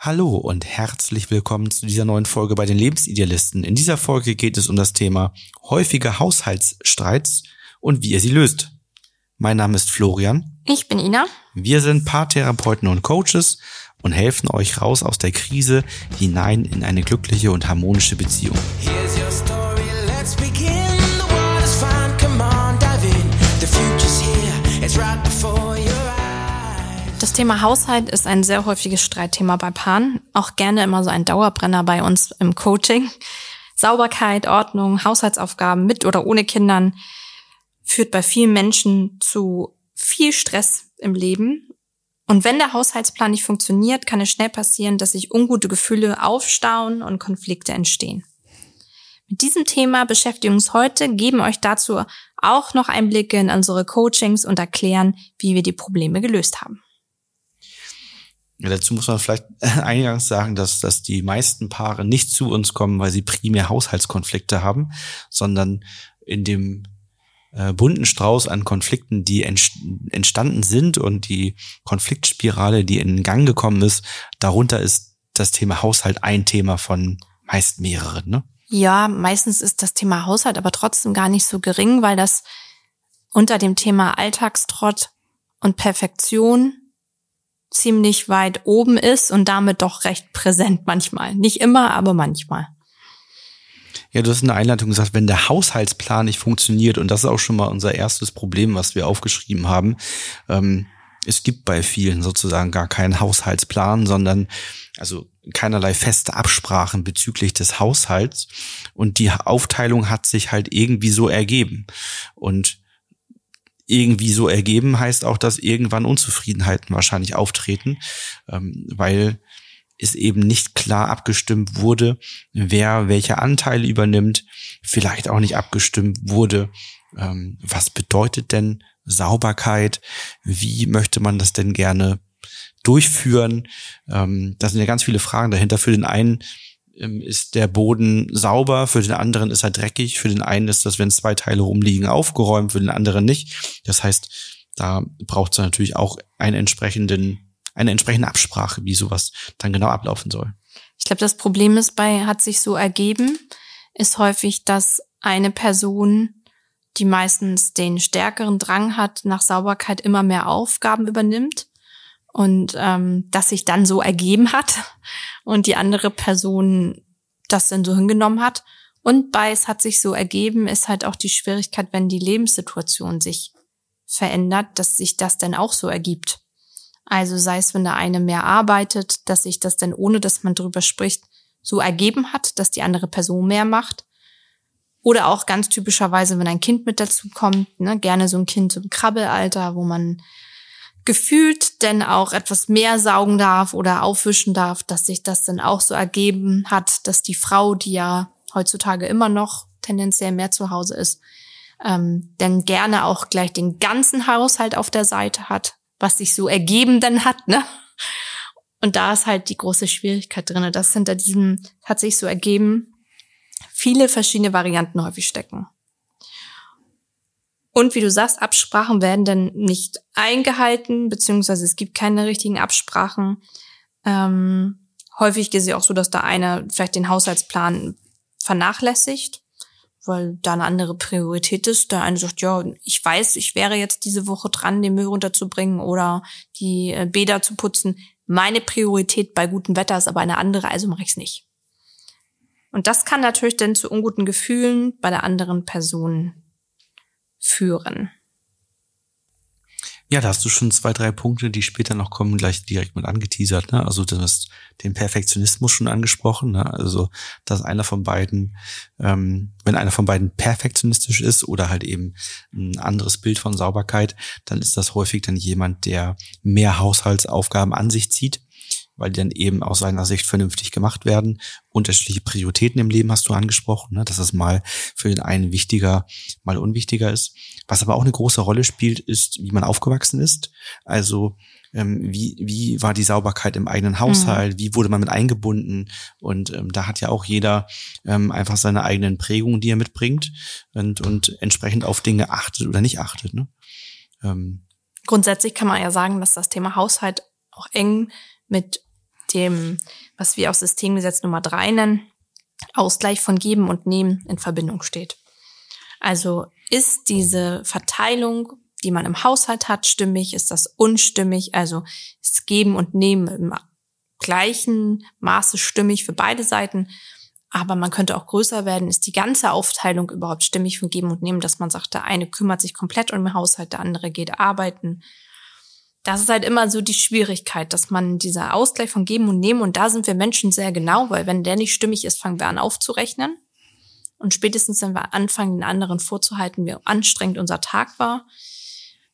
Hallo und herzlich willkommen zu dieser neuen Folge bei den Lebensidealisten. In dieser Folge geht es um das Thema häufige Haushaltsstreits und wie ihr sie löst. Mein Name ist Florian. Ich bin Ina. Wir sind Paartherapeuten und Coaches und helfen euch raus aus der Krise hinein in eine glückliche und harmonische Beziehung. Das Thema Haushalt ist ein sehr häufiges Streitthema bei Paaren, auch gerne immer so ein Dauerbrenner bei uns im Coaching. Sauberkeit, Ordnung, Haushaltsaufgaben mit oder ohne Kindern führt bei vielen Menschen zu viel Stress im Leben. Und wenn der Haushaltsplan nicht funktioniert, kann es schnell passieren, dass sich ungute Gefühle aufstauen und Konflikte entstehen. Mit diesem Thema beschäftigen uns heute, geben euch dazu auch noch Einblicke in unsere Coachings und erklären, wie wir die Probleme gelöst haben. Ja, dazu muss man vielleicht eingangs sagen, dass, dass die meisten Paare nicht zu uns kommen, weil sie primär Haushaltskonflikte haben, sondern in dem äh, bunten Strauß an Konflikten, die entstanden sind und die Konfliktspirale, die in Gang gekommen ist, darunter ist das Thema Haushalt ein Thema von meist mehreren. Ne? Ja, meistens ist das Thema Haushalt aber trotzdem gar nicht so gering, weil das unter dem Thema Alltagstrott und Perfektion ziemlich weit oben ist und damit doch recht präsent manchmal. Nicht immer, aber manchmal. Ja, du hast in der Einleitung gesagt, wenn der Haushaltsplan nicht funktioniert, und das ist auch schon mal unser erstes Problem, was wir aufgeschrieben haben, ähm, es gibt bei vielen sozusagen gar keinen Haushaltsplan, sondern also keinerlei feste Absprachen bezüglich des Haushalts. Und die Aufteilung hat sich halt irgendwie so ergeben. Und irgendwie so ergeben, heißt auch, dass irgendwann Unzufriedenheiten wahrscheinlich auftreten, ähm, weil es eben nicht klar abgestimmt wurde, wer welche Anteile übernimmt, vielleicht auch nicht abgestimmt wurde, ähm, was bedeutet denn Sauberkeit, wie möchte man das denn gerne durchführen. Ähm, da sind ja ganz viele Fragen dahinter. Für den einen ist der Boden sauber, für den anderen ist er dreckig, für den einen ist das, wenn zwei Teile rumliegen, aufgeräumt, für den anderen nicht. Das heißt, da braucht es natürlich auch einen entsprechenden, eine entsprechende Absprache, wie sowas dann genau ablaufen soll. Ich glaube, das Problem ist bei, hat sich so ergeben, ist häufig, dass eine Person, die meistens den stärkeren Drang hat, nach Sauberkeit immer mehr Aufgaben übernimmt und ähm, das sich dann so ergeben hat und die andere Person das dann so hingenommen hat. Und bei es hat sich so ergeben, ist halt auch die Schwierigkeit, wenn die Lebenssituation sich verändert, dass sich das dann auch so ergibt. Also sei es, wenn der eine mehr arbeitet, dass sich das dann, ohne dass man drüber spricht, so ergeben hat, dass die andere Person mehr macht. Oder auch ganz typischerweise, wenn ein Kind mit dazu kommt, ne, gerne so ein Kind im Krabbelalter, wo man gefühlt denn auch etwas mehr saugen darf oder aufwischen darf, dass sich das dann auch so ergeben hat, dass die Frau, die ja heutzutage immer noch tendenziell mehr zu Hause ist, ähm, dann gerne auch gleich den ganzen Haushalt auf der Seite hat, was sich so ergeben dann hat, ne? Und da ist halt die große Schwierigkeit drinne, dass hinter diesem hat sich so ergeben viele verschiedene Varianten häufig stecken. Und wie du sagst, Absprachen werden dann nicht eingehalten, beziehungsweise es gibt keine richtigen Absprachen. Ähm, häufig ist es auch so, dass da einer vielleicht den Haushaltsplan vernachlässigt, weil da eine andere Priorität ist. Der eine sagt, ja, ich weiß, ich wäre jetzt diese Woche dran, den Müll runterzubringen oder die äh, Bäder zu putzen. Meine Priorität bei gutem Wetter ist aber eine andere, also mache ich es nicht. Und das kann natürlich dann zu unguten Gefühlen bei der anderen Person führen. Ja, da hast du schon zwei, drei Punkte, die später noch kommen, gleich direkt mit angeteasert. Ne? Also du hast den Perfektionismus schon angesprochen. Ne? Also dass einer von beiden, ähm, wenn einer von beiden perfektionistisch ist oder halt eben ein anderes Bild von Sauberkeit, dann ist das häufig dann jemand, der mehr Haushaltsaufgaben an sich zieht weil die dann eben aus seiner Sicht vernünftig gemacht werden. Unterschiedliche Prioritäten im Leben hast du angesprochen, ne? dass es mal für den einen wichtiger, mal unwichtiger ist. Was aber auch eine große Rolle spielt, ist, wie man aufgewachsen ist. Also ähm, wie, wie war die Sauberkeit im eigenen Haushalt, mhm. wie wurde man mit eingebunden und ähm, da hat ja auch jeder ähm, einfach seine eigenen Prägungen, die er mitbringt und, und entsprechend auf Dinge achtet oder nicht achtet. Ne? Ähm. Grundsätzlich kann man ja sagen, dass das Thema Haushalt auch eng mit dem, was wir auch Systemgesetz Nummer drei nennen, Ausgleich von Geben und Nehmen in Verbindung steht. Also ist diese Verteilung, die man im Haushalt hat, stimmig? Ist das unstimmig? Also ist Geben und Nehmen im gleichen Maße stimmig für beide Seiten? Aber man könnte auch größer werden. Ist die ganze Aufteilung überhaupt stimmig von Geben und Nehmen, dass man sagt, der eine kümmert sich komplett um den Haushalt, der andere geht arbeiten? Das ist halt immer so die Schwierigkeit, dass man dieser Ausgleich von Geben und Nehmen, und da sind wir Menschen sehr genau, weil wenn der nicht stimmig ist, fangen wir an aufzurechnen. Und spätestens, wenn wir anfangen, den anderen vorzuhalten, wie anstrengend unser Tag war,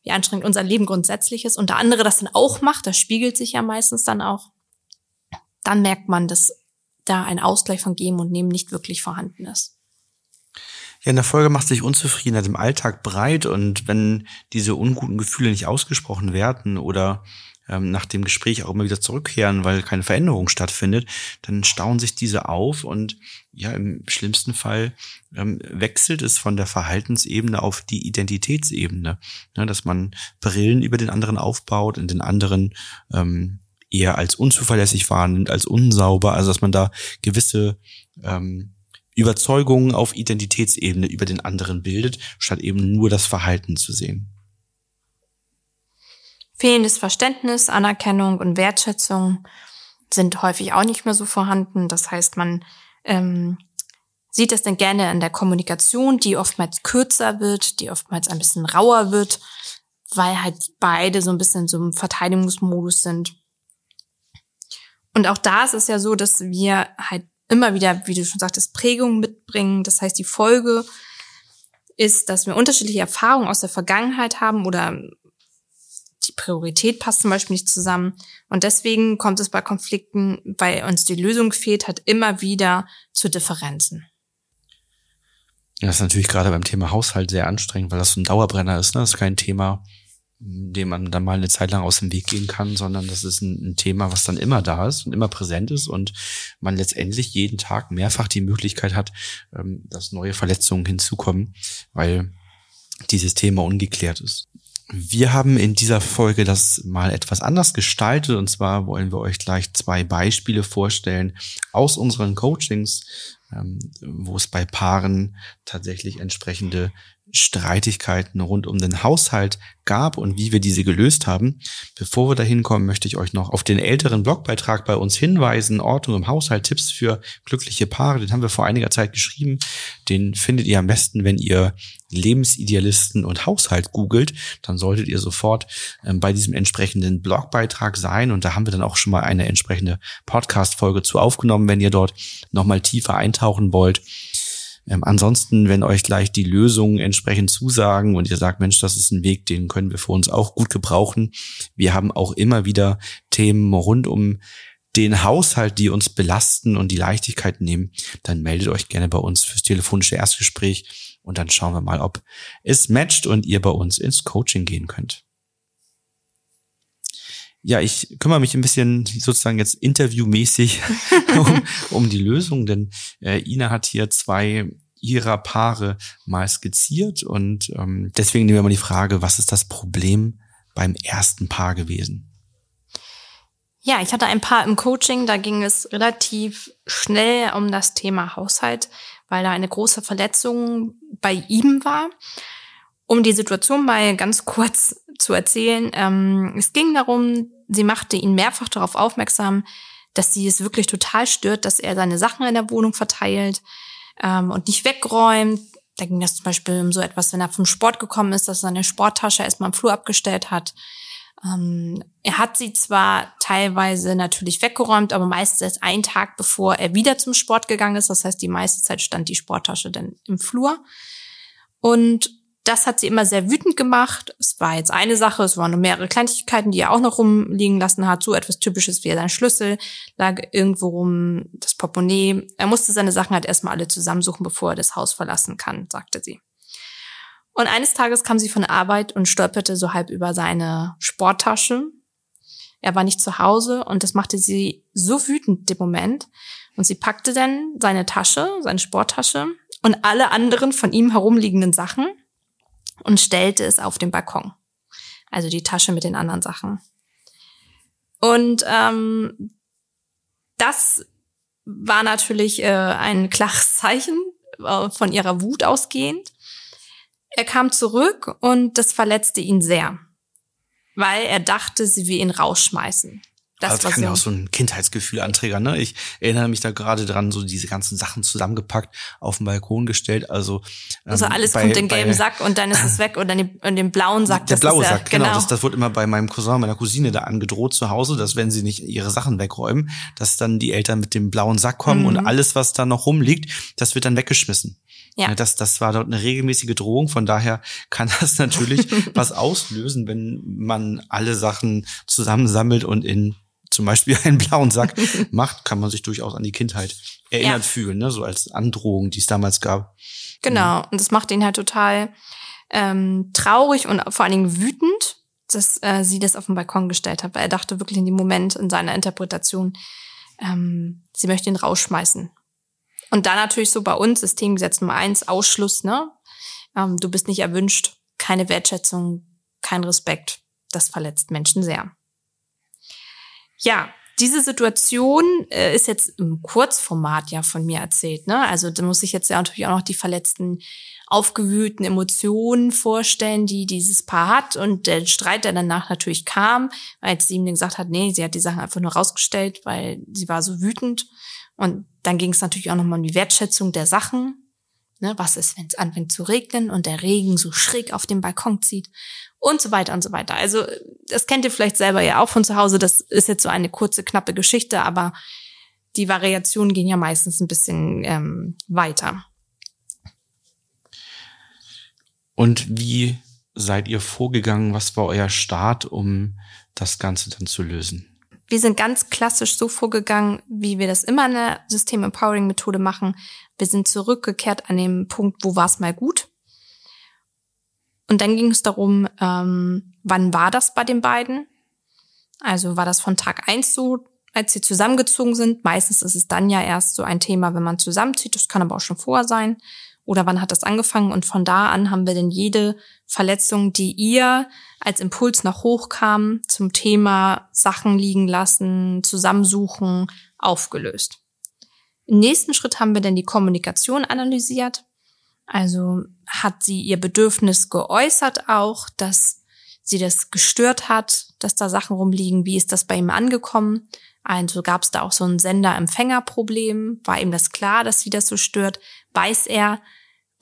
wie anstrengend unser Leben grundsätzlich ist, und der andere das dann auch macht, das spiegelt sich ja meistens dann auch, dann merkt man, dass da ein Ausgleich von Geben und Nehmen nicht wirklich vorhanden ist. Ja, in der Folge macht sich Unzufriedenheit im Alltag breit und wenn diese unguten Gefühle nicht ausgesprochen werden oder ähm, nach dem Gespräch auch immer wieder zurückkehren, weil keine Veränderung stattfindet, dann stauen sich diese auf und ja, im schlimmsten Fall ähm, wechselt es von der Verhaltensebene auf die Identitätsebene, ne, dass man Brillen über den anderen aufbaut, in den anderen ähm, eher als unzuverlässig wahrnimmt, als unsauber, also dass man da gewisse ähm, Überzeugungen auf Identitätsebene über den anderen bildet, statt eben nur das Verhalten zu sehen. Fehlendes Verständnis, Anerkennung und Wertschätzung sind häufig auch nicht mehr so vorhanden. Das heißt, man ähm, sieht das dann gerne in der Kommunikation, die oftmals kürzer wird, die oftmals ein bisschen rauer wird, weil halt beide so ein bisschen so einem Verteidigungsmodus sind. Und auch da ist es ja so, dass wir halt immer wieder, wie du schon sagtest, Prägungen mitbringen. Das heißt, die Folge ist, dass wir unterschiedliche Erfahrungen aus der Vergangenheit haben oder die Priorität passt zum Beispiel nicht zusammen. Und deswegen kommt es bei Konflikten, weil uns die Lösung fehlt, halt immer wieder zu Differenzen. Das ist natürlich gerade beim Thema Haushalt sehr anstrengend, weil das so ein Dauerbrenner ist. Ne? Das ist kein Thema, dem man dann mal eine Zeit lang aus dem Weg gehen kann, sondern das ist ein, ein, Thema, was dann immer da ist und immer präsent ist und man letztendlich jeden Tag mehrfach die Möglichkeit hat, ähm, dass neue Verletzungen hinzukommen, weil dieses Thema ungeklärt ist. Wir haben in dieser Folge das mal etwas anders gestaltet und zwar wollen wir euch gleich zwei Beispiele vorstellen aus unseren Coachings, wo es bei Paaren tatsächlich entsprechende Streitigkeiten rund um den Haushalt gab und wie wir diese gelöst haben. Bevor wir dahin kommen, möchte ich euch noch auf den älteren Blogbeitrag bei uns hinweisen. Ordnung im Haushalt, Tipps für glückliche Paare. Den haben wir vor einiger Zeit geschrieben. Den findet ihr am besten, wenn ihr Lebensidealisten und Haushalt googelt. Dann solltet ihr sofort ähm, bei diesem entsprechenden Blogbeitrag sein. Und da haben wir dann auch schon mal eine entsprechende Podcast-Folge zu aufgenommen, wenn ihr dort nochmal tiefer eintauchen wollt. Ähm, ansonsten, wenn euch gleich die Lösungen entsprechend zusagen und ihr sagt, Mensch, das ist ein Weg, den können wir für uns auch gut gebrauchen. Wir haben auch immer wieder Themen rund um den Haushalt, die uns belasten und die Leichtigkeit nehmen, dann meldet euch gerne bei uns fürs telefonische Erstgespräch und dann schauen wir mal, ob es matcht und ihr bei uns ins Coaching gehen könnt. Ja, ich kümmere mich ein bisschen sozusagen jetzt interviewmäßig um, um die Lösung, denn äh, Ina hat hier zwei ihrer Paare mal skizziert und ähm, deswegen nehmen wir mal die Frage, was ist das Problem beim ersten Paar gewesen? Ja, ich hatte ein Paar im Coaching, da ging es relativ schnell um das Thema Haushalt, weil da eine große Verletzung bei ihm war. Um die Situation mal ganz kurz zu erzählen, ähm, es ging darum, sie machte ihn mehrfach darauf aufmerksam, dass sie es wirklich total stört, dass er seine Sachen in der Wohnung verteilt ähm, und nicht wegräumt. Da ging das zum Beispiel um so etwas, wenn er vom Sport gekommen ist, dass er seine Sporttasche erstmal im Flur abgestellt hat. Ähm, er hat sie zwar teilweise natürlich weggeräumt, aber meistens erst einen Tag bevor er wieder zum Sport gegangen ist. Das heißt, die meiste Zeit stand die Sporttasche dann im Flur. Und das hat sie immer sehr wütend gemacht. Es war jetzt eine Sache, es waren nur mehrere Kleinigkeiten, die er auch noch rumliegen lassen hat. So etwas Typisches wie sein Schlüssel lag irgendwo rum, das Portemonnaie. Er musste seine Sachen halt erstmal alle zusammensuchen, bevor er das Haus verlassen kann, sagte sie. Und eines Tages kam sie von der Arbeit und stolperte so halb über seine Sporttasche. Er war nicht zu Hause und das machte sie so wütend im Moment. Und sie packte dann seine Tasche, seine Sporttasche und alle anderen von ihm herumliegenden Sachen und stellte es auf den Balkon. Also die Tasche mit den anderen Sachen. Und ähm, Das war natürlich äh, ein klares Zeichen äh, von ihrer Wut ausgehend. Er kam zurück und das verletzte ihn sehr, weil er dachte, sie will ihn rausschmeißen. Das, also das kann ja auch so ein Kindheitsgefühl anträgern. Ne? Ich erinnere mich da gerade dran, so diese ganzen Sachen zusammengepackt, auf den Balkon gestellt. Also, ähm, also alles bei, kommt in den gelben Sack und dann ist es weg und dann den, und den blauen Sack. Der blaue Sack, ja, genau. genau. Das, das wurde immer bei meinem Cousin, meiner Cousine da angedroht zu Hause, dass wenn sie nicht ihre Sachen wegräumen, dass dann die Eltern mit dem blauen Sack kommen mhm. und alles, was da noch rumliegt, das wird dann weggeschmissen. Ja. Ne, das, das war dort eine regelmäßige Drohung. Von daher kann das natürlich was auslösen, wenn man alle Sachen zusammensammelt und in zum Beispiel einen blauen Sack macht, kann man sich durchaus an die Kindheit erinnert ja. fühlen, ne? so als Androhung, die es damals gab. Genau, mhm. und das macht ihn halt total ähm, traurig und vor allen Dingen wütend, dass äh, sie das auf den Balkon gestellt hat, weil er dachte wirklich in dem Moment in seiner Interpretation, ähm, sie möchte ihn rausschmeißen. Und dann natürlich so bei uns Systemgesetz Nummer eins, Ausschluss, ne? Ähm, du bist nicht erwünscht, keine Wertschätzung, kein Respekt. Das verletzt Menschen sehr. Ja, diese Situation äh, ist jetzt im Kurzformat ja von mir erzählt. Ne? Also da muss ich jetzt ja natürlich auch noch die verletzten, aufgewühlten Emotionen vorstellen, die dieses Paar hat und der Streit, der danach natürlich kam, als sie ihm gesagt hat, nee, sie hat die Sachen einfach nur rausgestellt, weil sie war so wütend. Und dann ging es natürlich auch nochmal um die Wertschätzung der Sachen. Ne, was ist, wenn es anfängt zu regnen und der Regen so schräg auf den Balkon zieht und so weiter und so weiter. Also das kennt ihr vielleicht selber ja auch von zu Hause. Das ist jetzt so eine kurze, knappe Geschichte, aber die Variationen gehen ja meistens ein bisschen ähm, weiter. Und wie seid ihr vorgegangen? Was war euer Start, um das Ganze dann zu lösen? Wir sind ganz klassisch so vorgegangen, wie wir das immer in der System Empowering Methode machen. Wir sind zurückgekehrt an dem Punkt, wo war es mal gut und dann ging es darum, ähm, wann war das bei den beiden? Also war das von Tag eins so, als sie zusammengezogen sind? Meistens ist es dann ja erst so ein Thema, wenn man zusammenzieht. Das kann aber auch schon vorher sein. Oder wann hat das angefangen? Und von da an haben wir denn jede Verletzung, die ihr als Impuls noch hochkam, zum Thema Sachen liegen lassen, zusammensuchen, aufgelöst. Im nächsten Schritt haben wir dann die Kommunikation analysiert. Also hat sie ihr Bedürfnis geäußert auch, dass sie das gestört hat, dass da Sachen rumliegen. Wie ist das bei ihm angekommen? Also gab es da auch so ein Sender-Empfänger-Problem. War ihm das klar, dass sie das so stört? Weiß er,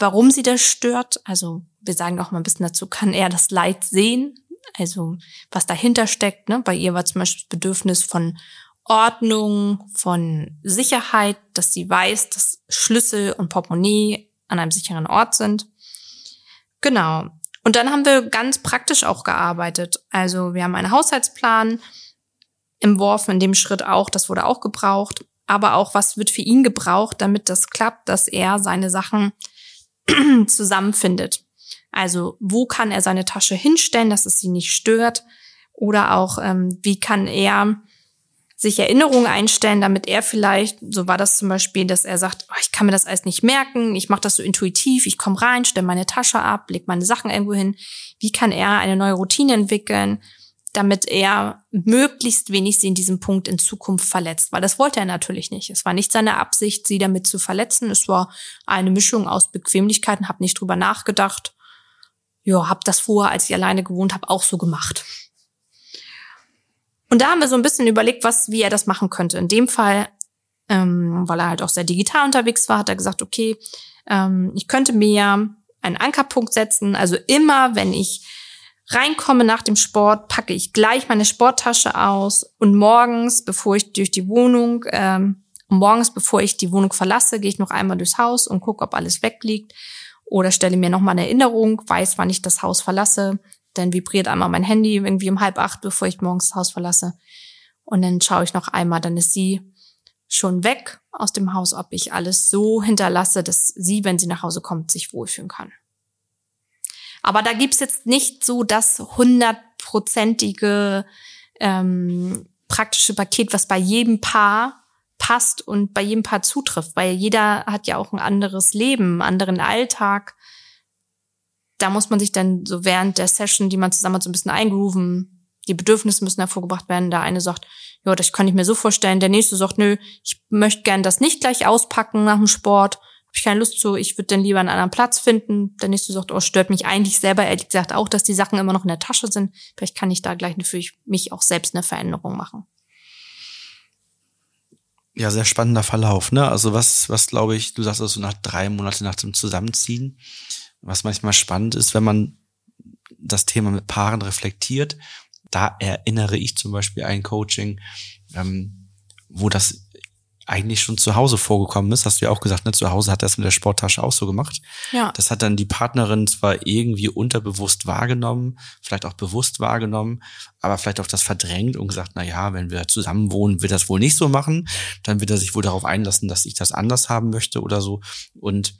warum sie das stört? Also wir sagen auch mal ein bisschen dazu, kann er das Leid sehen? Also was dahinter steckt. Ne? Bei ihr war zum Beispiel das Bedürfnis von Ordnung, von Sicherheit, dass sie weiß, dass Schlüssel und Portemonnaie an einem sicheren Ort sind. Genau. Und dann haben wir ganz praktisch auch gearbeitet. Also wir haben einen Haushaltsplan entworfen, in dem Schritt auch, das wurde auch gebraucht. Aber auch, was wird für ihn gebraucht, damit das klappt, dass er seine Sachen zusammenfindet. Also wo kann er seine Tasche hinstellen, dass es sie nicht stört? Oder auch, ähm, wie kann er sich Erinnerungen einstellen, damit er vielleicht, so war das zum Beispiel, dass er sagt, oh, ich kann mir das alles nicht merken, ich mache das so intuitiv, ich komme rein, stelle meine Tasche ab, leg meine Sachen irgendwo hin. Wie kann er eine neue Routine entwickeln, damit er möglichst wenig sie in diesem Punkt in Zukunft verletzt? Weil das wollte er natürlich nicht. Es war nicht seine Absicht, sie damit zu verletzen. Es war eine Mischung aus Bequemlichkeiten, habe nicht drüber nachgedacht. Ja, habe das vorher, als ich alleine gewohnt habe, auch so gemacht. Und da haben wir so ein bisschen überlegt, was, wie er das machen könnte. In dem Fall, ähm, weil er halt auch sehr digital unterwegs war, hat er gesagt, okay, ähm, ich könnte mir einen Ankerpunkt setzen. Also immer, wenn ich reinkomme nach dem Sport, packe ich gleich meine Sporttasche aus und morgens, bevor ich durch die Wohnung, ähm, morgens, bevor ich die Wohnung verlasse, gehe ich noch einmal durchs Haus und gucke, ob alles wegliegt oder stelle mir nochmal eine Erinnerung, weiß, wann ich das Haus verlasse, dann vibriert einmal mein Handy irgendwie um halb acht, bevor ich morgens das Haus verlasse. Und dann schaue ich noch einmal, dann ist sie schon weg aus dem Haus, ob ich alles so hinterlasse, dass sie, wenn sie nach Hause kommt, sich wohlfühlen kann. Aber da gibt's jetzt nicht so das hundertprozentige ähm, praktische Paket, was bei jedem Paar passt und bei jedem Paar zutrifft, weil jeder hat ja auch ein anderes Leben, einen anderen Alltag da muss man sich dann so während der Session, die man zusammen hat, so ein bisschen eingrooven. Die Bedürfnisse müssen hervorgebracht werden. Der eine sagt, ja, das kann ich mir so vorstellen. Der nächste sagt, nö, ich möchte gern das nicht gleich auspacken nach dem Sport. Habe ich keine Lust zu, ich würde dann lieber einen anderen Platz finden. Der nächste sagt, oh, stört mich eigentlich selber ehrlich gesagt auch, dass die Sachen immer noch in der Tasche sind. Vielleicht kann ich da gleich für mich auch selbst eine Veränderung machen. Ja, sehr spannender Verlauf, ne? Also was, was glaube ich, du sagst also nach drei Monaten nach dem Zusammenziehen, was manchmal spannend ist, wenn man das Thema mit Paaren reflektiert, da erinnere ich zum Beispiel ein Coaching, ähm, wo das eigentlich schon zu Hause vorgekommen ist, hast du ja auch gesagt, ne, zu Hause hat er es mit der Sporttasche auch so gemacht. Ja. Das hat dann die Partnerin zwar irgendwie unterbewusst wahrgenommen, vielleicht auch bewusst wahrgenommen, aber vielleicht auch das verdrängt und gesagt, na ja, wenn wir zusammen wohnen, wird das wohl nicht so machen, dann wird er sich wohl darauf einlassen, dass ich das anders haben möchte oder so und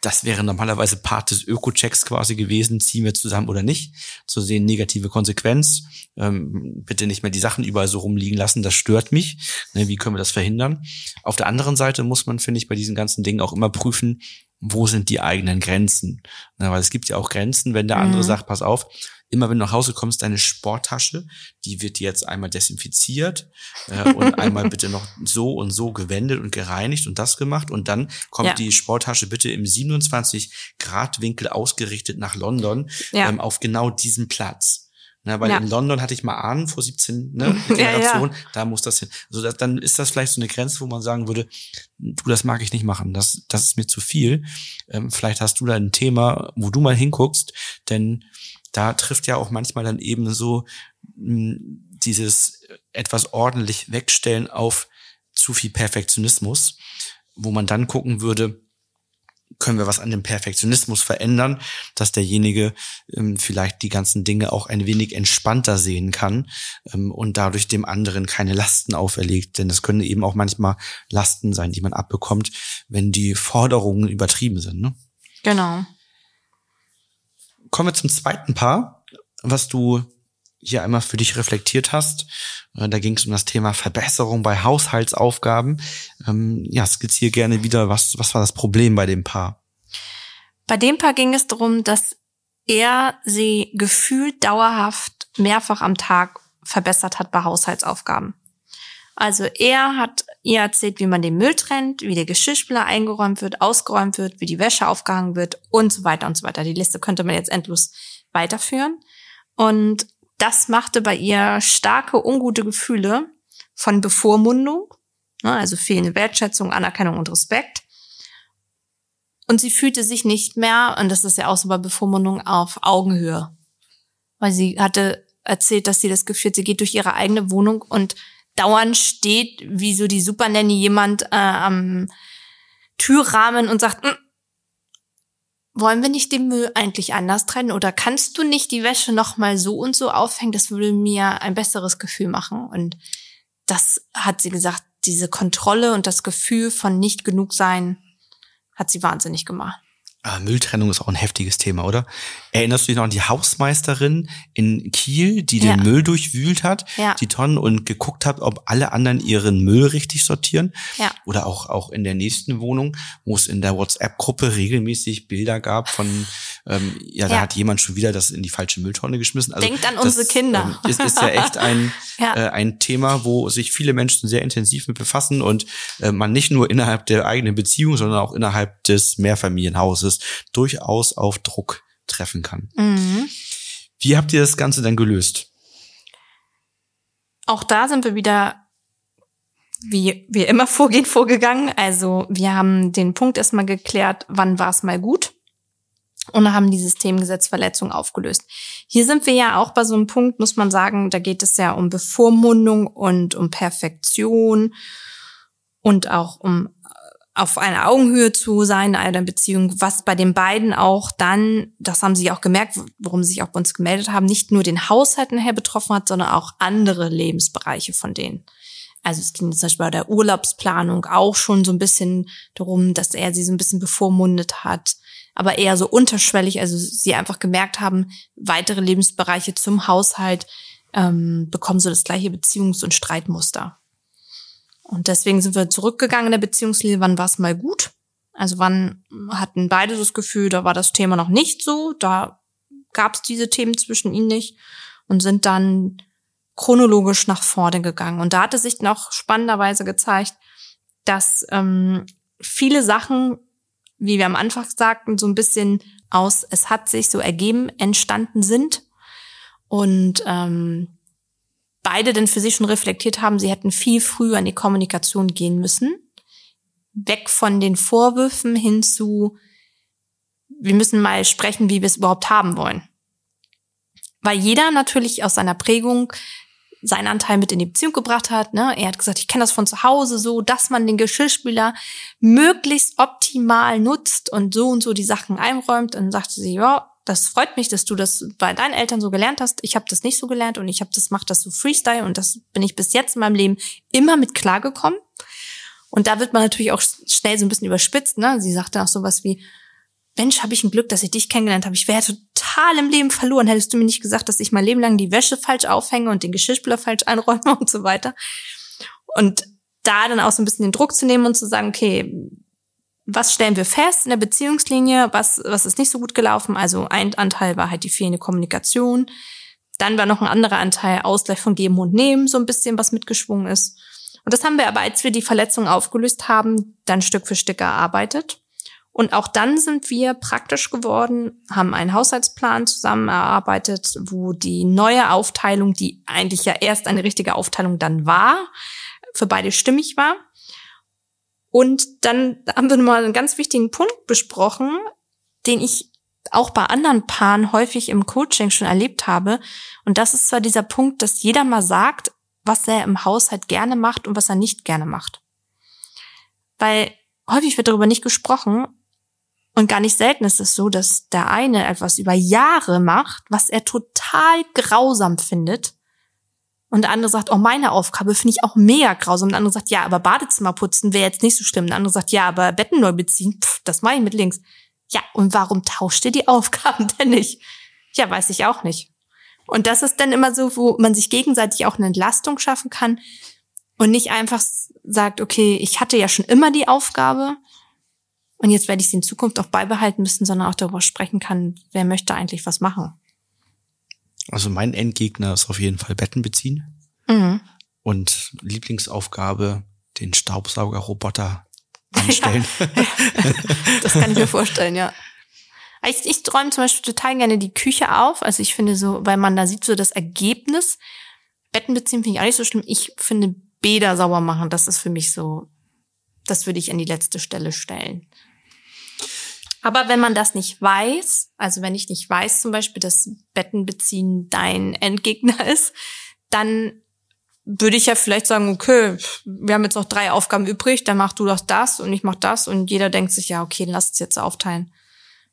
das wäre normalerweise Part des Öko-Checks quasi gewesen, ziehen wir zusammen oder nicht, zu sehen, negative Konsequenz, ähm, bitte nicht mehr die Sachen überall so rumliegen lassen, das stört mich, ne, wie können wir das verhindern? Auf der anderen Seite muss man, finde ich, bei diesen ganzen Dingen auch immer prüfen, wo sind die eigenen Grenzen? Na, weil es gibt ja auch Grenzen, wenn der andere mhm. sagt, pass auf, immer wenn du nach Hause kommst, deine Sporttasche, die wird jetzt einmal desinfiziert äh, und einmal bitte noch so und so gewendet und gereinigt und das gemacht und dann kommt ja. die Sporttasche bitte im 27 Grad Winkel ausgerichtet nach London ja. ähm, auf genau diesen Platz. Ne, weil ja. in London hatte ich mal Ahnen vor 17 ne, Generation, ja, ja. da muss das hin. Also das, dann ist das vielleicht so eine Grenze, wo man sagen würde, du, das mag ich nicht machen, das, das ist mir zu viel. Ähm, vielleicht hast du da ein Thema, wo du mal hinguckst, denn da trifft ja auch manchmal dann eben so mh, hm, dieses etwas ordentlich wegstellen auf zu viel Perfektionismus, wo man dann gucken würde, können wir was an dem Perfektionismus verändern, dass derjenige ähm, vielleicht die ganzen Dinge auch ein wenig entspannter sehen kann ähm, und dadurch dem anderen keine Lasten auferlegt. Denn es können eben auch manchmal Lasten sein, die man abbekommt, wenn die Forderungen übertrieben sind. Ne? Genau. Kommen wir zum zweiten Paar, was du hier einmal für dich reflektiert hast. Äh, da ging es um das Thema Verbesserung bei Haushaltsaufgaben. Ähm, ja, skizziere gerne wieder, was, was war das Problem bei dem Paar? Bei dem Paar ging es darum, dass er sie gefühlt dauerhaft mehrfach am Tag verbessert hat bei Haushaltsaufgaben. Also er hat ihr erzählt, wie man den Müll trennt, wie der Geschirrspüler eingeräumt wird, ausgeräumt wird, wie die Wäsche aufgehangen wird und so weiter und so weiter. Die Liste könnte man jetzt endlos weiterführen. Und das machte bei ihr starke ungute Gefühle von Bevormundung, ne, also fehlende Wertschätzung, Anerkennung und Respekt. Und sie fühlte sich nicht mehr, und das ist ja auch so bei Bevormundung, auf Augenhöhe. Weil sie hatte erzählt, dass sie das Gefühl sie geht durch ihre eigene Wohnung und dauernd steht, wie so die Supernanny jemand äh, am Türrahmen und sagt, hm, wollen wir nicht den Müll eigentlich anders trennen oder kannst du nicht die Wäsche noch mal so und so aufhängen? Das würde mir ein besseres Gefühl machen. Und das hat sie gesagt, diese Kontrolle und das Gefühl von nicht genug sein hat sie wahnsinnig gemacht. Ah, Mülltrennung ist auch ein heftiges Thema, oder? Erinnerst du dich noch an die Hausmeisterin in Kiel, die den ja. Müll durchwühlt hat, ja. die Tonnen und geguckt hat, ob alle anderen ihren Müll richtig sortieren? Ja. Oder auch, auch in der nächsten Wohnung, wo es in der WhatsApp-Gruppe regelmäßig Bilder gab von, ähm, ja, da ja. hat jemand schon wieder das in die falsche Mülltonne geschmissen. Also Denkt an das, unsere Kinder. Ähm, ist, ist ja echt ein. Äh, ein Thema, wo sich viele Menschen sehr intensiv mit befassen und äh, man nicht nur innerhalb der eigenen Beziehung, sondern auch innerhalb des Mehrfamilienhauses Basis durchaus auf Druck treffen kann. Mhm. Wie habt ihr das Ganze dann gelöst? Auch da sind wir wieder wie wir immer vorgehen, vorgegangen. Also wir haben den Punkt erstmal geklärt, wann war es mal gut und haben die Systemgesetzverletzung aufgelöst. Hier sind wir ja auch bei so einem Punkt, muss man sagen, da geht es ja um Bevormundung und um Perfektion und auch um auf einer Augenhöhe zu sein in einer Beziehung, was bei den beiden auch dann, das haben sie auch gemerkt, worum sie sich auch bei uns gemeldet haben, nicht nur den Haushalt nachher betroffen hat, sondern auch andere Lebensbereiche von denen. Also es ging zum Beispiel bei der Urlaubsplanung auch schon so ein bisschen darum, dass er sie so ein bisschen bevormundet hat, aber eher so unterschwellig, also sie einfach gemerkt haben, weitere Lebensbereiche zum Haushalt ähm, bekommen so das gleiche Beziehungs- und Streitmuster. Und deswegen sind wir zurückgegangen in der Beziehungslinie, wann war es mal gut? Also wann hatten beide das Gefühl, da war das Thema noch nicht so, da gab es diese Themen zwischen ihnen nicht und sind dann chronologisch nach vorne gegangen. Und da hatte sich noch spannenderweise gezeigt, dass ähm, viele Sachen, wie wir am Anfang sagten, so ein bisschen aus, es hat sich so ergeben, entstanden sind. Und ähm, beide denn für sich schon reflektiert haben, sie hätten viel früher in die Kommunikation gehen müssen. Weg von den Vorwürfen hin zu, wir müssen mal sprechen, wie wir es überhaupt haben wollen. Weil jeder natürlich aus seiner Prägung seinen Anteil mit in die Beziehung gebracht hat. Ne? Er hat gesagt, ich kenne das von zu Hause so, dass man den Geschirrspüler möglichst optimal nutzt und so und so die Sachen einräumt. Und dann sagte sie, ja, das freut mich, dass du das bei deinen Eltern so gelernt hast. Ich habe das nicht so gelernt und ich habe das macht das so Freestyle und das bin ich bis jetzt in meinem Leben immer mit klargekommen. Und da wird man natürlich auch schnell so ein bisschen überspitzt. Ne? Sie sagte auch sowas wie, Mensch, habe ich ein Glück, dass ich dich kennengelernt habe. Ich wäre total im Leben verloren. Hättest du mir nicht gesagt, dass ich mein Leben lang die Wäsche falsch aufhänge und den Geschirrspüler falsch einräume und so weiter. Und da dann auch so ein bisschen den Druck zu nehmen und zu sagen, okay, was stellen wir fest in der Beziehungslinie? Was, was ist nicht so gut gelaufen? Also ein Anteil war halt die fehlende Kommunikation. Dann war noch ein anderer Anteil Ausgleich von Geben und Nehmen, so ein bisschen, was mitgeschwungen ist. Und das haben wir aber, als wir die Verletzung aufgelöst haben, dann Stück für Stück erarbeitet. Und auch dann sind wir praktisch geworden, haben einen Haushaltsplan zusammen erarbeitet, wo die neue Aufteilung, die eigentlich ja erst eine richtige Aufteilung dann war, für beide stimmig war. Und dann haben wir nochmal einen ganz wichtigen Punkt besprochen, den ich auch bei anderen Paaren häufig im Coaching schon erlebt habe. Und das ist zwar dieser Punkt, dass jeder mal sagt, was er im Haushalt gerne macht und was er nicht gerne macht. Weil häufig wird darüber nicht gesprochen und gar nicht selten ist es so, dass der eine etwas über Jahre macht, was er total grausam findet. Und der andere sagt, oh, meine Aufgabe finde ich auch mega grausam. Und der andere sagt, ja, aber Badezimmer putzen wäre jetzt nicht so schlimm. Der andere sagt, ja, aber Betten neu beziehen, pff, das mache ich mit links. Ja, und warum tauscht ihr die Aufgaben denn nicht? Ja, weiß ich auch nicht. Und das ist dann immer so, wo man sich gegenseitig auch eine Entlastung schaffen kann und nicht einfach sagt, okay, ich hatte ja schon immer die Aufgabe, und jetzt werde ich sie in Zukunft auch beibehalten müssen, sondern auch darüber sprechen kann, wer möchte eigentlich was machen. Also mein Endgegner ist auf jeden Fall Betten beziehen. Mhm. Und Lieblingsaufgabe, den Staubsaugerroboter anstellen. das kann ich mir vorstellen, ja. Ich, ich träume zum Beispiel total gerne die Küche auf. Also ich finde so, weil man da sieht so das Ergebnis. Betten beziehen finde ich auch nicht so schlimm. Ich finde Bäder sauber machen, das ist für mich so, das würde ich an die letzte Stelle stellen. Aber wenn man das nicht weiß, also wenn ich nicht weiß zum Beispiel, dass Bettenbeziehen dein Endgegner ist, dann würde ich ja vielleicht sagen, okay, wir haben jetzt noch drei Aufgaben übrig, dann mach du doch das und ich mach das und jeder denkt sich, ja, okay, lass es jetzt aufteilen.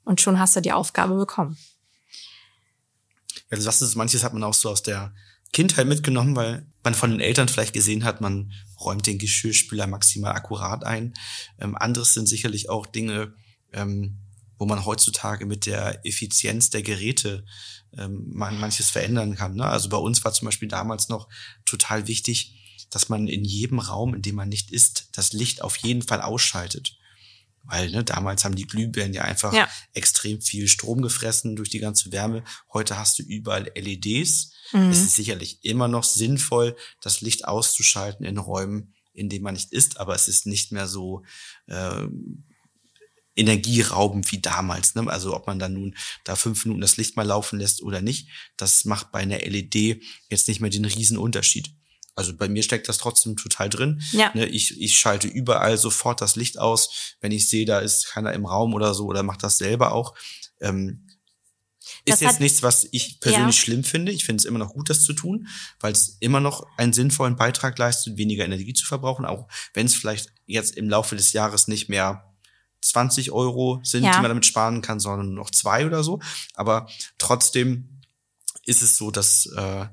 Und schon hast du die Aufgabe bekommen. Ja, das ist, manches hat man auch so aus der Kindheit mitgenommen, weil man von den Eltern vielleicht gesehen hat, man räumt den Geschirrspüler maximal akkurat ein. Ähm, anderes sind sicherlich auch Dinge, ähm, wo man heutzutage mit der Effizienz der Geräte ähm, man manches verändern kann. Ne? Also bei uns war zum Beispiel damals noch total wichtig, dass man in jedem Raum, in dem man nicht ist, das Licht auf jeden Fall ausschaltet. Weil ne, damals haben die Glühbirnen ja einfach ja. extrem viel Strom gefressen durch die ganze Wärme. Heute hast du überall LEDs. Mhm. Es ist sicherlich immer noch sinnvoll, das Licht auszuschalten in Räumen, in denen man nicht ist, aber es ist nicht mehr so äh, energieraubend wie damals. Ne? Also ob man dann nun da fünf Minuten das Licht mal laufen lässt oder nicht, das macht bei einer LED jetzt nicht mehr den riesen Unterschied. Also bei mir steckt das trotzdem total drin. Ja. Ne, ich, ich schalte überall sofort das Licht aus, wenn ich sehe, da ist keiner im Raum oder so oder macht das selber auch. Ähm, ist jetzt nichts, was ich persönlich ja. schlimm finde. Ich finde es immer noch gut, das zu tun, weil es immer noch einen sinnvollen Beitrag leistet, weniger Energie zu verbrauchen, auch wenn es vielleicht jetzt im Laufe des Jahres nicht mehr 20 Euro sind, ja. die man damit sparen kann, sondern nur noch zwei oder so. Aber trotzdem ist es so, dass äh,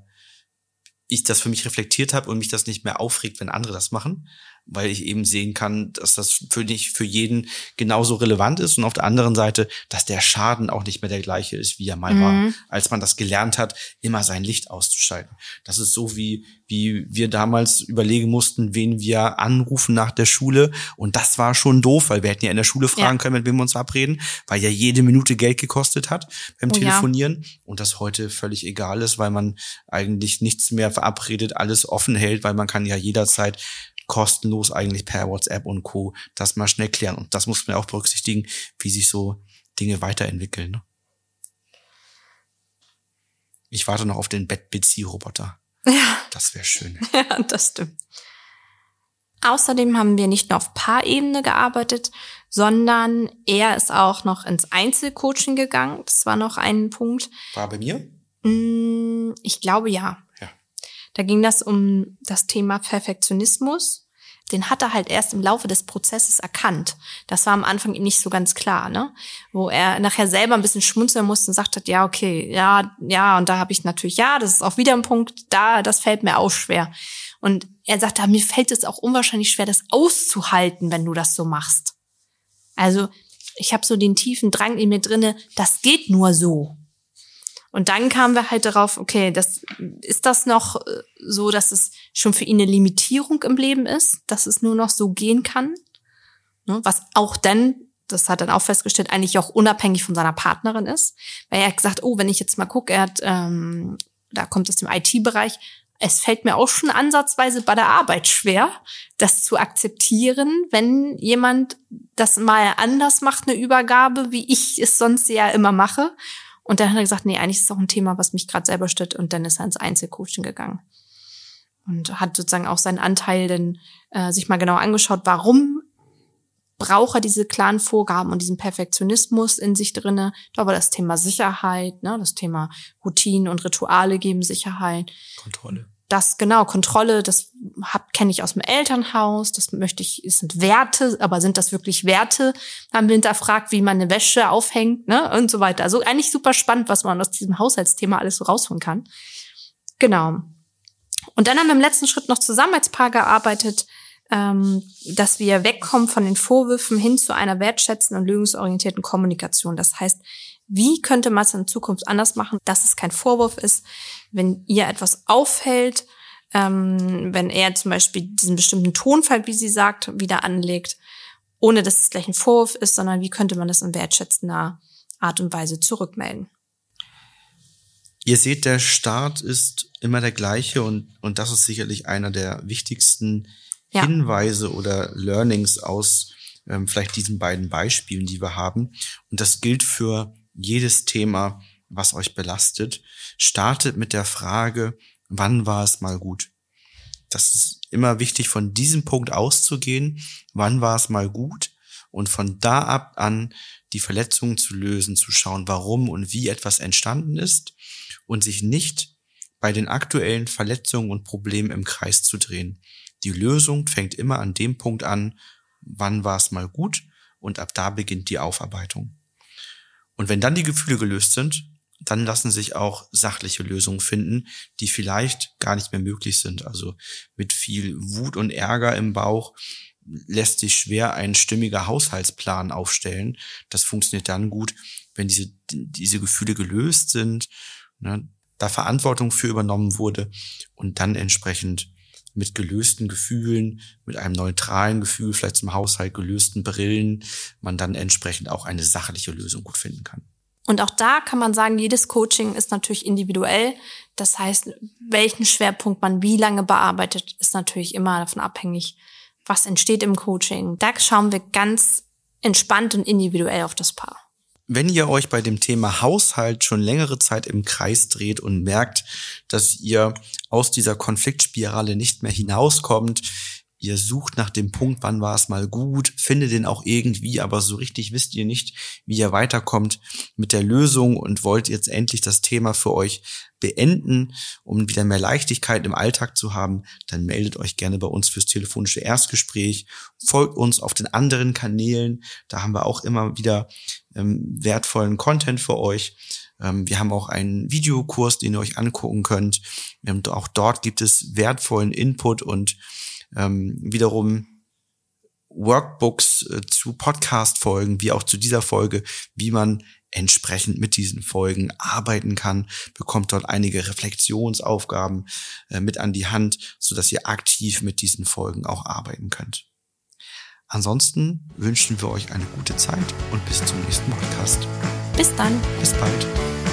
ich das für mich reflektiert habe und mich das nicht mehr aufregt, wenn andere das machen. Weil ich eben sehen kann, dass das für dich, für jeden genauso relevant ist und auf der anderen Seite, dass der Schaden auch nicht mehr der gleiche ist, wie er mal mhm. war, als man das gelernt hat, immer sein Licht auszuschalten. Das ist so wie, wie wir damals überlegen mussten, wen wir anrufen nach der Schule und das war schon doof, weil wir hätten ja in der Schule fragen ja. können, mit wem wir uns verabreden, weil ja jede Minute Geld gekostet hat beim oh, Telefonieren ja. und das heute völlig egal ist, weil man eigentlich nichts mehr verabredet, alles offen hält, weil man kann ja jederzeit kostenlos eigentlich per WhatsApp und Co. das mal schnell klären. Und das muss man auch berücksichtigen, wie sich so Dinge weiterentwickeln. Ne? Ich warte noch auf den Bettbeziehroboter. Ja. Das wäre schön. Ja, das stimmt. Außerdem haben wir nicht nur auf Paarebene gearbeitet, sondern er ist auch noch ins Einzelcoaching gegangen. Das war noch ein Punkt. War bei mir? Mm, ich glaube ja. Da ging das um das Thema Perfektionismus. Den hat er halt erst im Laufe des Prozesses erkannt. Das war am Anfang nicht so ganz klar, ne? Wo er nachher selber ein bisschen schmunzeln musste und sagt hat, ja, okay, ja, ja, und da habe ich natürlich, ja, das ist auch wieder ein Punkt, da, das fällt mir auch schwer. Und er sagt, mir fällt es auch unwahrscheinlich schwer, das auszuhalten, wenn du das so machst. Also ich habe so den tiefen Drang in mir drinne, das geht nur so. Und dann kamen wir halt darauf, okay, das ist das noch äh, so, dass es schon für ihn eine Limitierung im Leben ist, dass es nur noch so gehen kann. Ne, was auch dann, das hat dann auch festgestellt, eigentlich auch unabhängig von seiner Partnerin ist. Weil er hat gesagt, oh, wenn ich jetzt mal gucke, er hat, ähm, da kommt aus dem IT-Bereich, es fällt mir auch schon ansatzweise bei der Arbeit schwer, das zu akzeptieren, wenn jemand das mal anders macht, eine Übergabe, wie ich es sonst ja immer mache. Und dann hat er gesagt, nee, eigentlich ist es auch ein Thema, was mich gerade selber stört. Und dann ist er ins Einzelcoaching gegangen. Und hat sozusagen auch seinen Anteil dann äh, sich mal genau angeschaut, warum braucht er diese klaren Vorgaben und diesen Perfektionismus in sich drinne. Da war das Thema Sicherheit, ne, das Thema Routinen und Rituale geben Sicherheit. Kontrolle das genau Kontrolle, das hab kenne ich aus dem Elternhaus, das möchte ich, es sind Werte, aber sind das wirklich Werte? Haben wir hinterfragt, wie man eine Wäsche aufhängt, ne und so weiter. Also eigentlich super spannend, was man aus diesem Haushaltsthema alles so rausholen kann. Genau. Und dann haben wir im letzten Schritt noch zusammen als Paar gearbeitet, ähm, dass wir wegkommen von den Vorwürfen hin zu einer wertschätzenden und lösungsorientierten Kommunikation. Das heißt, wie könnte man es in Zukunft anders machen, dass es kein Vorwurf ist, wenn ihr etwas auffällt, ähm, wenn er zum Beispiel diesen bestimmten Tonfall, wie sie sagt, wieder anlegt, ohne dass es gleich ein Vorwurf ist, sondern wie könnte man das in wertschätzender Art und Weise zurückmelden? Ihr seht, der Start ist immer der gleiche und, und das ist sicherlich einer der wichtigsten ja. Hinweise oder Learnings aus ähm, vielleicht diesen beiden Beispielen, die wir haben. Und das gilt für jedes Thema, was euch belastet, startet mit der Frage, wann war es mal gut? Das ist immer wichtig, von diesem Punkt auszugehen, wann war es mal gut und von da ab an die Verletzungen zu lösen, zu schauen, warum und wie etwas entstanden ist und sich nicht bei den aktuellen Verletzungen und Problemen im Kreis zu drehen. Die Lösung fängt immer an dem Punkt an, wann war es mal gut und ab da beginnt die Aufarbeitung. Und wenn dann die Gefühle gelöst sind, dann lassen sich auch sachliche Lösungen finden, die vielleicht gar nicht mehr möglich sind. Also mit viel Wut und Ärger im Bauch lässt sich schwer ein stimmiger Haushaltsplan aufstellen. Das funktioniert dann gut, wenn diese, diese Gefühle gelöst sind, ne, da Verantwortung für übernommen wurde und dann entsprechend mit gelösten Gefühlen, mit einem neutralen Gefühl, vielleicht zum Haushalt gelösten Brillen, man dann entsprechend auch eine sachliche Lösung gut finden kann. Und auch da kann man sagen, jedes Coaching ist natürlich individuell. Das heißt, welchen Schwerpunkt man wie lange bearbeitet, ist natürlich immer davon abhängig, was entsteht im Coaching. Da schauen wir ganz entspannt und individuell auf das Paar. Wenn ihr euch bei dem Thema Haushalt schon längere Zeit im Kreis dreht und merkt, dass ihr aus dieser Konfliktspirale nicht mehr hinauskommt, ihr sucht nach dem Punkt, wann war es mal gut, findet den auch irgendwie, aber so richtig wisst ihr nicht, wie ihr weiterkommt mit der Lösung und wollt jetzt endlich das Thema für euch beenden, um wieder mehr Leichtigkeit im Alltag zu haben, dann meldet euch gerne bei uns fürs telefonische Erstgespräch, folgt uns auf den anderen Kanälen, da haben wir auch immer wieder ähm, wertvollen Content für euch. Ähm, wir haben auch einen Videokurs, den ihr euch angucken könnt. Ähm, auch dort gibt es wertvollen Input und ähm, wiederum Workbooks äh, zu Podcast-Folgen, wie auch zu dieser Folge, wie man entsprechend mit diesen Folgen arbeiten kann, bekommt dort einige Reflexionsaufgaben äh, mit an die Hand, so dass ihr aktiv mit diesen Folgen auch arbeiten könnt. Ansonsten wünschen wir euch eine gute Zeit und bis zum nächsten Podcast. Bis dann. Bis bald.